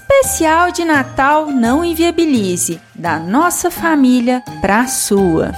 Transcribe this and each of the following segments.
Especial de Natal Não Inviabilize, da nossa família para a sua.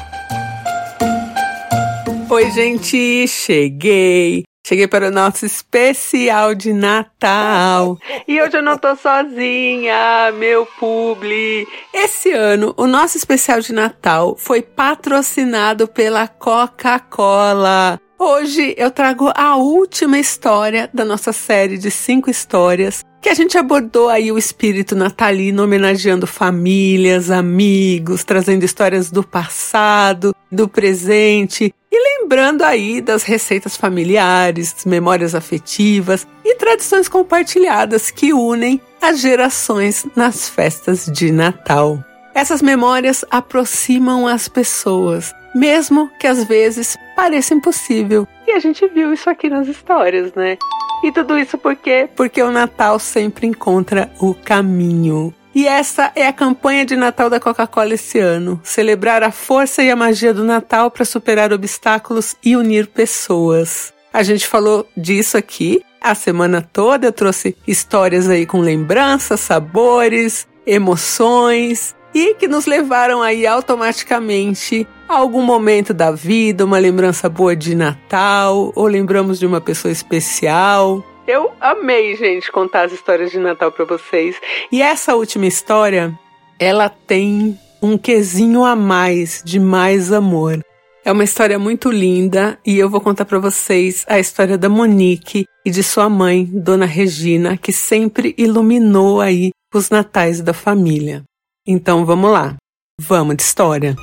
Oi, gente, cheguei. Cheguei para o nosso especial de Natal. E hoje eu não tô sozinha, meu publi. Esse ano, o nosso especial de Natal foi patrocinado pela Coca-Cola. Hoje eu trago a última história da nossa série de cinco histórias que a gente abordou aí o espírito natalino, homenageando famílias, amigos, trazendo histórias do passado, do presente e lembrando aí das receitas familiares, memórias afetivas e tradições compartilhadas que unem as gerações nas festas de Natal. Essas memórias aproximam as pessoas, mesmo que às vezes pareça impossível. E a gente viu isso aqui nas histórias, né? E tudo isso por quê? Porque o Natal sempre encontra o caminho. E essa é a campanha de Natal da Coca-Cola esse ano: celebrar a força e a magia do Natal para superar obstáculos e unir pessoas. A gente falou disso aqui a semana toda, eu trouxe histórias aí com lembranças, sabores, emoções e que nos levaram aí automaticamente algum momento da vida, uma lembrança boa de Natal, ou lembramos de uma pessoa especial. Eu amei, gente, contar as histórias de Natal para vocês. E essa última história, ela tem um quesinho a mais de mais amor. É uma história muito linda e eu vou contar para vocês a história da Monique e de sua mãe, Dona Regina, que sempre iluminou aí os natais da família. Então vamos lá, vamos de história.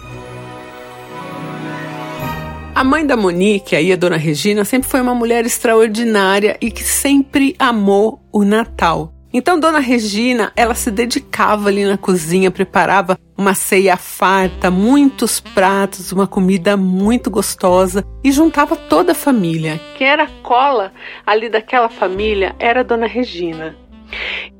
A mãe da Monique, aí a dona Regina, sempre foi uma mulher extraordinária e que sempre amou o Natal. Então, Dona Regina, ela se dedicava ali na cozinha, preparava uma ceia farta, muitos pratos, uma comida muito gostosa e juntava toda a família. Quem era cola ali daquela família era a Dona Regina.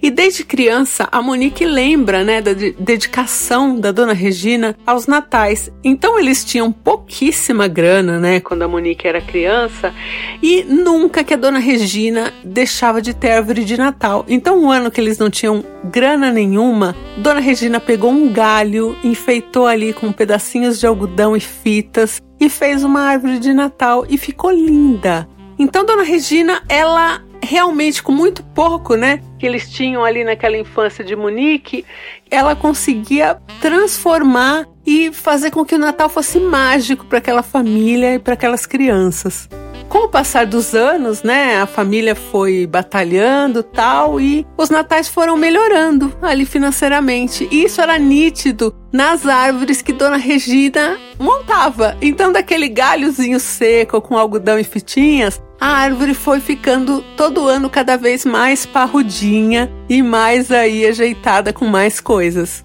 E desde criança, a Monique lembra, né, da dedicação da dona Regina aos natais. Então eles tinham pouquíssima grana, né, quando a Monique era criança, e nunca que a dona Regina deixava de ter árvore de Natal. Então, um ano que eles não tinham grana nenhuma, dona Regina pegou um galho, enfeitou ali com pedacinhos de algodão e fitas e fez uma árvore de Natal e ficou linda. Então, dona Regina, ela realmente com muito pouco, né, que eles tinham ali naquela infância de Monique, ela conseguia transformar e fazer com que o Natal fosse mágico para aquela família e para aquelas crianças. Com o passar dos anos, né, a família foi batalhando tal e os natais foram melhorando ali financeiramente. E isso era nítido nas árvores que Dona Regina montava. Então, daquele galhozinho seco com algodão e fitinhas, a árvore foi ficando todo ano cada vez mais parrudinha e mais aí ajeitada com mais coisas.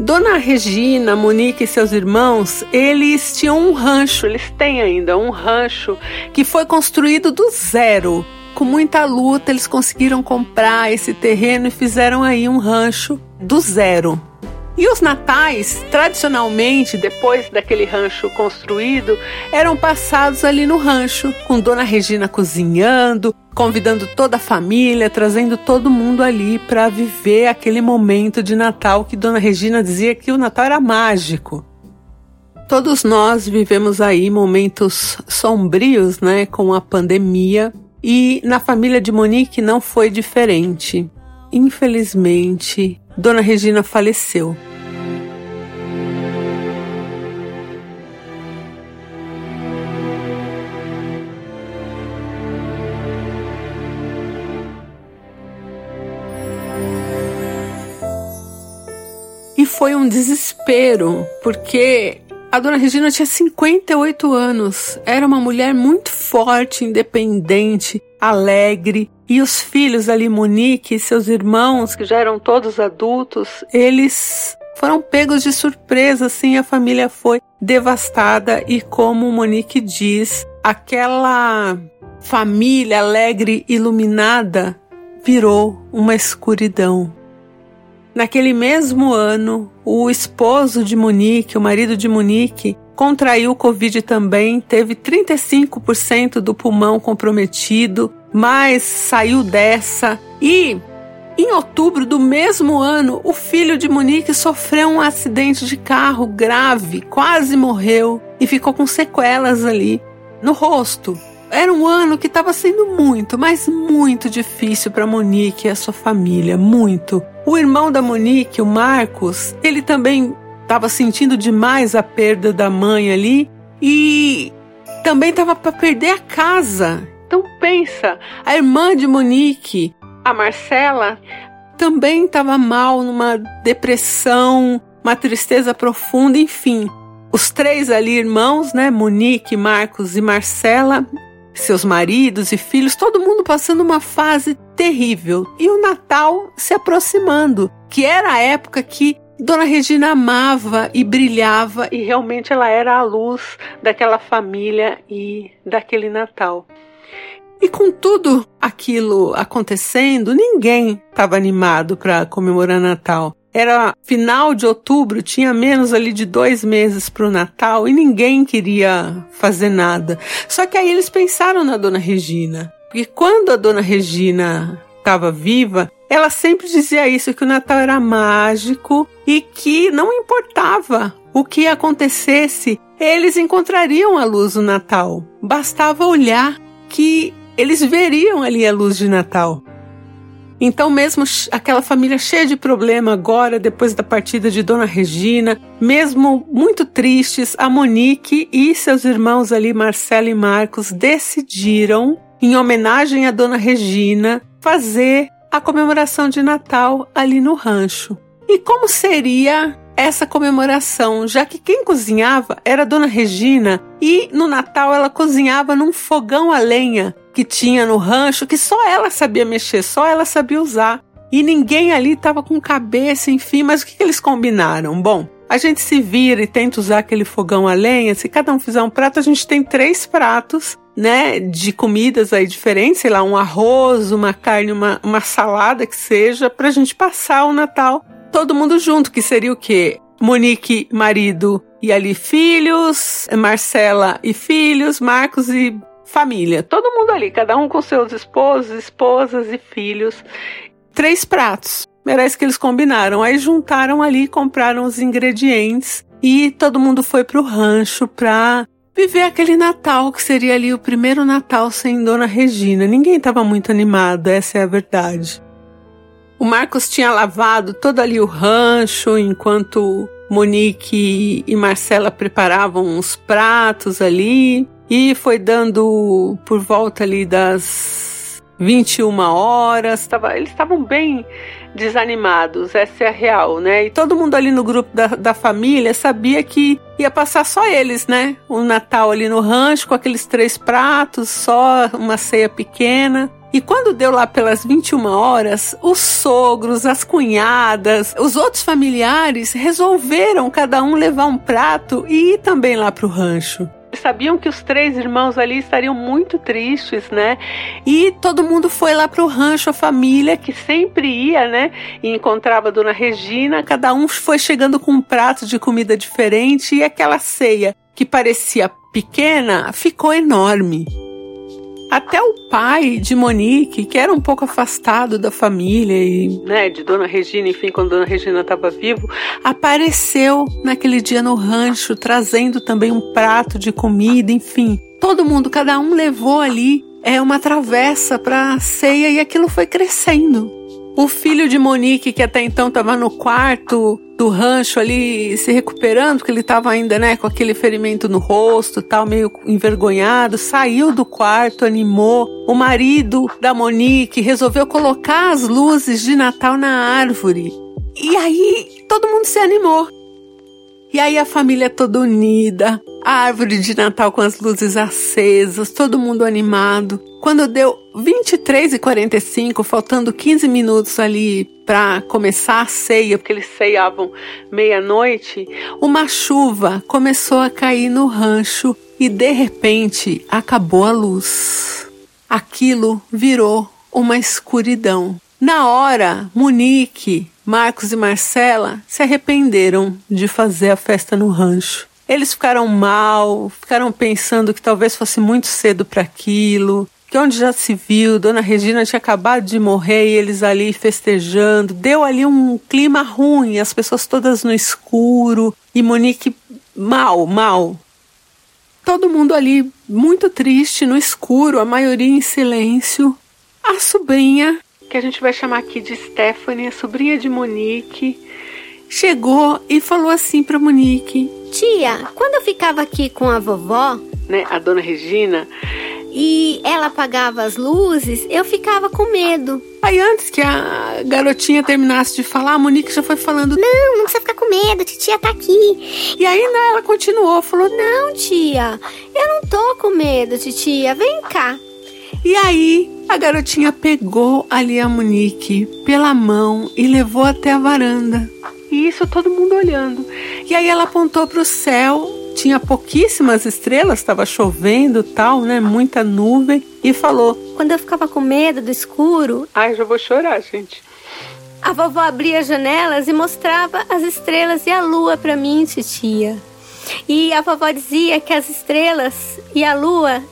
Dona Regina, Monique e seus irmãos, eles tinham um rancho, eles têm ainda um rancho que foi construído do zero. Com muita luta, eles conseguiram comprar esse terreno e fizeram aí um rancho do zero. E os natais, tradicionalmente, depois daquele rancho construído, eram passados ali no rancho, com Dona Regina cozinhando, convidando toda a família, trazendo todo mundo ali para viver aquele momento de Natal que Dona Regina dizia que o Natal era mágico. Todos nós vivemos aí momentos sombrios, né, com a pandemia, e na família de Monique não foi diferente. Infelizmente, Dona Regina faleceu. E foi um desespero, porque a dona Regina tinha 58 anos, era uma mulher muito forte, independente, alegre, e os filhos ali, Monique e seus irmãos, que já eram todos adultos, eles foram pegos de surpresa, assim, a família foi devastada e como Monique diz, aquela família alegre, iluminada, virou uma escuridão. Naquele mesmo ano, o esposo de Monique, o marido de Monique, contraiu Covid também, teve 35% do pulmão comprometido, mas saiu dessa e Em outubro do mesmo ano, o filho de Monique sofreu um acidente de carro grave, quase morreu e ficou com sequelas ali no rosto. Era um ano que estava sendo muito, mas muito difícil para Monique e a sua família, muito. O irmão da Monique, o Marcos, ele também estava sentindo demais a perda da mãe ali e também estava para perder a casa. Então pensa, a irmã de Monique a Marcela também estava mal, numa depressão, uma tristeza profunda, enfim. Os três ali irmãos, né, Monique, Marcos e Marcela, seus maridos e filhos, todo mundo passando uma fase terrível. E o Natal se aproximando, que era a época que Dona Regina amava e brilhava e realmente ela era a luz daquela família e daquele Natal. E com tudo aquilo acontecendo, ninguém estava animado para comemorar Natal. Era final de outubro, tinha menos ali de dois meses para o Natal e ninguém queria fazer nada. Só que aí eles pensaram na Dona Regina, porque quando a Dona Regina estava viva, ela sempre dizia isso que o Natal era mágico e que não importava o que acontecesse, eles encontrariam a luz do Natal. Bastava olhar que eles veriam ali a luz de Natal. Então, mesmo aquela família cheia de problema agora, depois da partida de Dona Regina, mesmo muito tristes, a Monique e seus irmãos ali, Marcelo e Marcos, decidiram, em homenagem a Dona Regina, fazer a comemoração de Natal ali no rancho. E como seria essa comemoração, já que quem cozinhava era Dona Regina e no Natal ela cozinhava num fogão a lenha que tinha no rancho que só ela sabia mexer, só ela sabia usar. E ninguém ali estava com cabeça, enfim, mas o que, que eles combinaram? Bom, a gente se vira e tenta usar aquele fogão a lenha. Se cada um fizer um prato, a gente tem três pratos, né, de comidas aí diferentes, sei lá, um arroz, uma carne, uma, uma salada que seja, para a gente passar o Natal todo mundo junto, que seria o quê? Monique, marido e ali filhos, Marcela e filhos, Marcos e família, todo mundo ali, cada um com seus esposos, esposas e filhos. Três pratos. Isso que eles combinaram. Aí juntaram ali, compraram os ingredientes e todo mundo foi pro rancho pra viver aquele Natal que seria ali o primeiro Natal sem Dona Regina. Ninguém estava muito animado, essa é a verdade. O Marcos tinha lavado todo ali o rancho enquanto Monique e Marcela preparavam os pratos ali. E foi dando por volta ali das 21 horas. Tava, eles estavam bem desanimados, essa é a real, né? E todo mundo ali no grupo da, da família sabia que ia passar só eles, né? O Natal ali no rancho com aqueles três pratos, só uma ceia pequena. E quando deu lá pelas 21 horas, os sogros, as cunhadas, os outros familiares resolveram cada um levar um prato e ir também lá para o rancho sabiam que os três irmãos ali estariam muito tristes, né? E todo mundo foi lá para o rancho, a família que sempre ia, né? E encontrava a dona Regina, cada um foi chegando com um prato de comida diferente e aquela ceia que parecia pequena ficou enorme. Até o pai de Monique, que era um pouco afastado da família e, né, de Dona Regina, enfim, quando Dona Regina estava vivo, apareceu naquele dia no rancho, trazendo também um prato de comida, enfim. Todo mundo, cada um levou ali é uma travessa para a ceia e aquilo foi crescendo. O filho de Monique, que até então estava no quarto do rancho ali se recuperando, porque ele estava ainda, né, com aquele ferimento no rosto, tal, meio envergonhado, saiu do quarto, animou. O marido da Monique resolveu colocar as luzes de Natal na árvore. E aí todo mundo se animou. E aí a família toda unida, a árvore de Natal com as luzes acesas, todo mundo animado. Quando deu 23 e 45, faltando 15 minutos ali para começar a ceia, porque eles ceiavam meia-noite, uma chuva começou a cair no rancho e de repente acabou a luz. Aquilo virou uma escuridão. Na hora, Monique, Marcos e Marcela se arrependeram de fazer a festa no rancho. Eles ficaram mal, ficaram pensando que talvez fosse muito cedo para aquilo, que onde já se viu, Dona Regina tinha acabado de morrer e eles ali festejando, deu ali um clima ruim, as pessoas todas no escuro e Monique mal, mal. Todo mundo ali muito triste, no escuro, a maioria em silêncio. A sobrinha, que a gente vai chamar aqui de Stephanie, a sobrinha de Monique, chegou e falou assim para Monique: Tia, quando eu ficava aqui com a vovó, né, a dona Regina, e ela apagava as luzes, eu ficava com medo. Aí antes que a garotinha terminasse de falar, a Monique já foi falando: Não, não precisa ficar com medo, titia tá aqui. E aí né, ela continuou, falou: Não, tia, eu não tô com medo, titia, vem cá. E aí a garotinha pegou ali a Monique pela mão e levou até a varanda. E isso todo mundo olhando. E aí ela apontou para o céu, tinha pouquíssimas estrelas, estava chovendo, tal, né? Muita nuvem e falou: "Quando eu ficava com medo do escuro, ai, já vou chorar, gente. A vovó abria as janelas e mostrava as estrelas e a lua para mim, titia. E a vovó dizia que as estrelas e a lua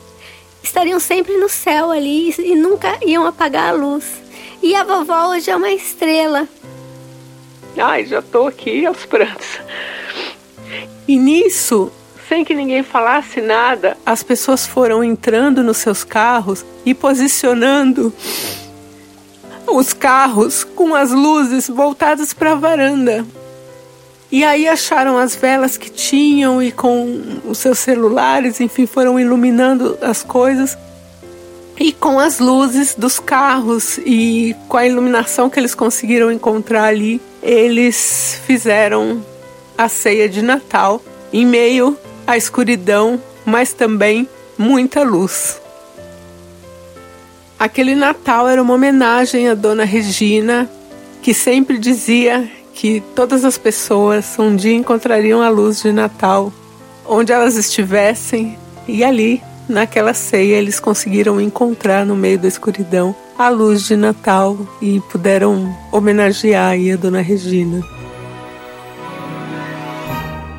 estariam sempre no céu ali e nunca iam apagar a luz. E a vovó hoje é uma estrela. Ai, já tô aqui aos prantos. E nisso, sem que ninguém falasse nada, as pessoas foram entrando nos seus carros e posicionando os carros com as luzes voltadas para a varanda. E aí acharam as velas que tinham e com os seus celulares, enfim, foram iluminando as coisas. E com as luzes dos carros e com a iluminação que eles conseguiram encontrar ali, eles fizeram a ceia de Natal em meio à escuridão, mas também muita luz. Aquele Natal era uma homenagem à Dona Regina, que sempre dizia que todas as pessoas um dia encontrariam a luz de Natal onde elas estivessem e ali, naquela ceia, eles conseguiram encontrar no meio da escuridão a luz de Natal e puderam homenagear a Dona Regina.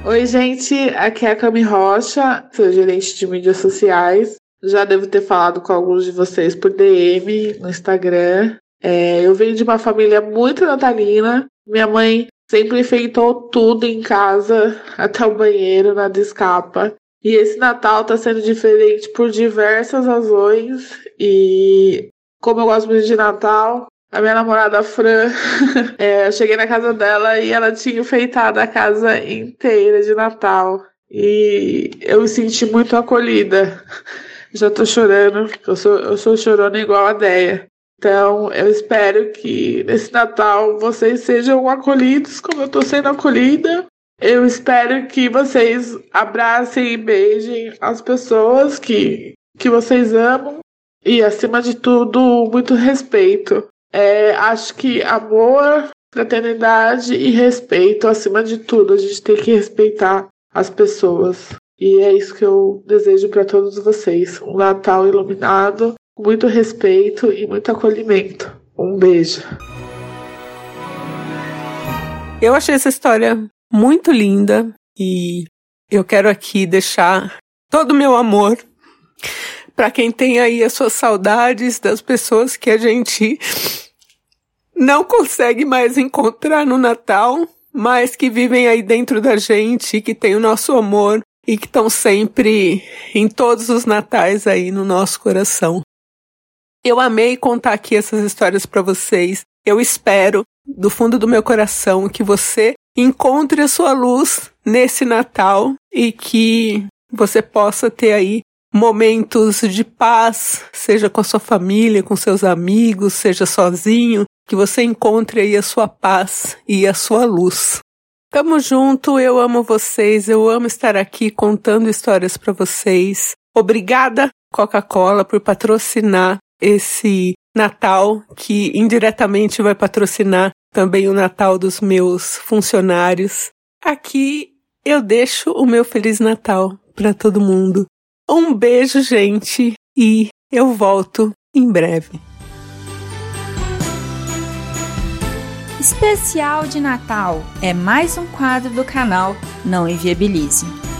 Oi, gente, aqui é a Cami Rocha, sou gerente de mídias sociais. Já devo ter falado com alguns de vocês por DM no Instagram. É, eu venho de uma família muito natalina. Minha mãe sempre enfeitou tudo em casa, até o banheiro, nada escapa. E esse Natal tá sendo diferente por diversas razões. E como eu gosto muito de Natal, a minha namorada Fran, é, eu cheguei na casa dela e ela tinha enfeitado a casa inteira de Natal. E eu me senti muito acolhida. Já tô chorando, eu sou, eu sou chorona igual a Deia. Então, eu espero que nesse Natal vocês sejam acolhidos como eu tô sendo acolhida. Eu espero que vocês abracem e beijem as pessoas que, que vocês amam e, acima de tudo, muito respeito. É, acho que amor, fraternidade e respeito, acima de tudo, a gente tem que respeitar as pessoas. E é isso que eu desejo para todos vocês: um Natal iluminado, muito respeito e muito acolhimento. Um beijo. Eu achei essa história muito linda e eu quero aqui deixar todo o meu amor para quem tem aí as suas saudades das pessoas que a gente não consegue mais encontrar no Natal, mas que vivem aí dentro da gente, que tem o nosso amor e que estão sempre em todos os natais aí no nosso coração. Eu amei contar aqui essas histórias para vocês. Eu espero do fundo do meu coração que você encontre a sua luz nesse Natal e que você possa ter aí momentos de paz, seja com a sua família, com seus amigos, seja sozinho, que você encontre aí a sua paz e a sua luz. Tamo junto, eu amo vocês, eu amo estar aqui contando histórias para vocês. Obrigada, Coca-Cola, por patrocinar esse Natal, que indiretamente vai patrocinar também o Natal dos meus funcionários. Aqui eu deixo o meu Feliz Natal para todo mundo. Um beijo, gente, e eu volto em breve. Especial de Natal é mais um quadro do canal Não Inviabilize.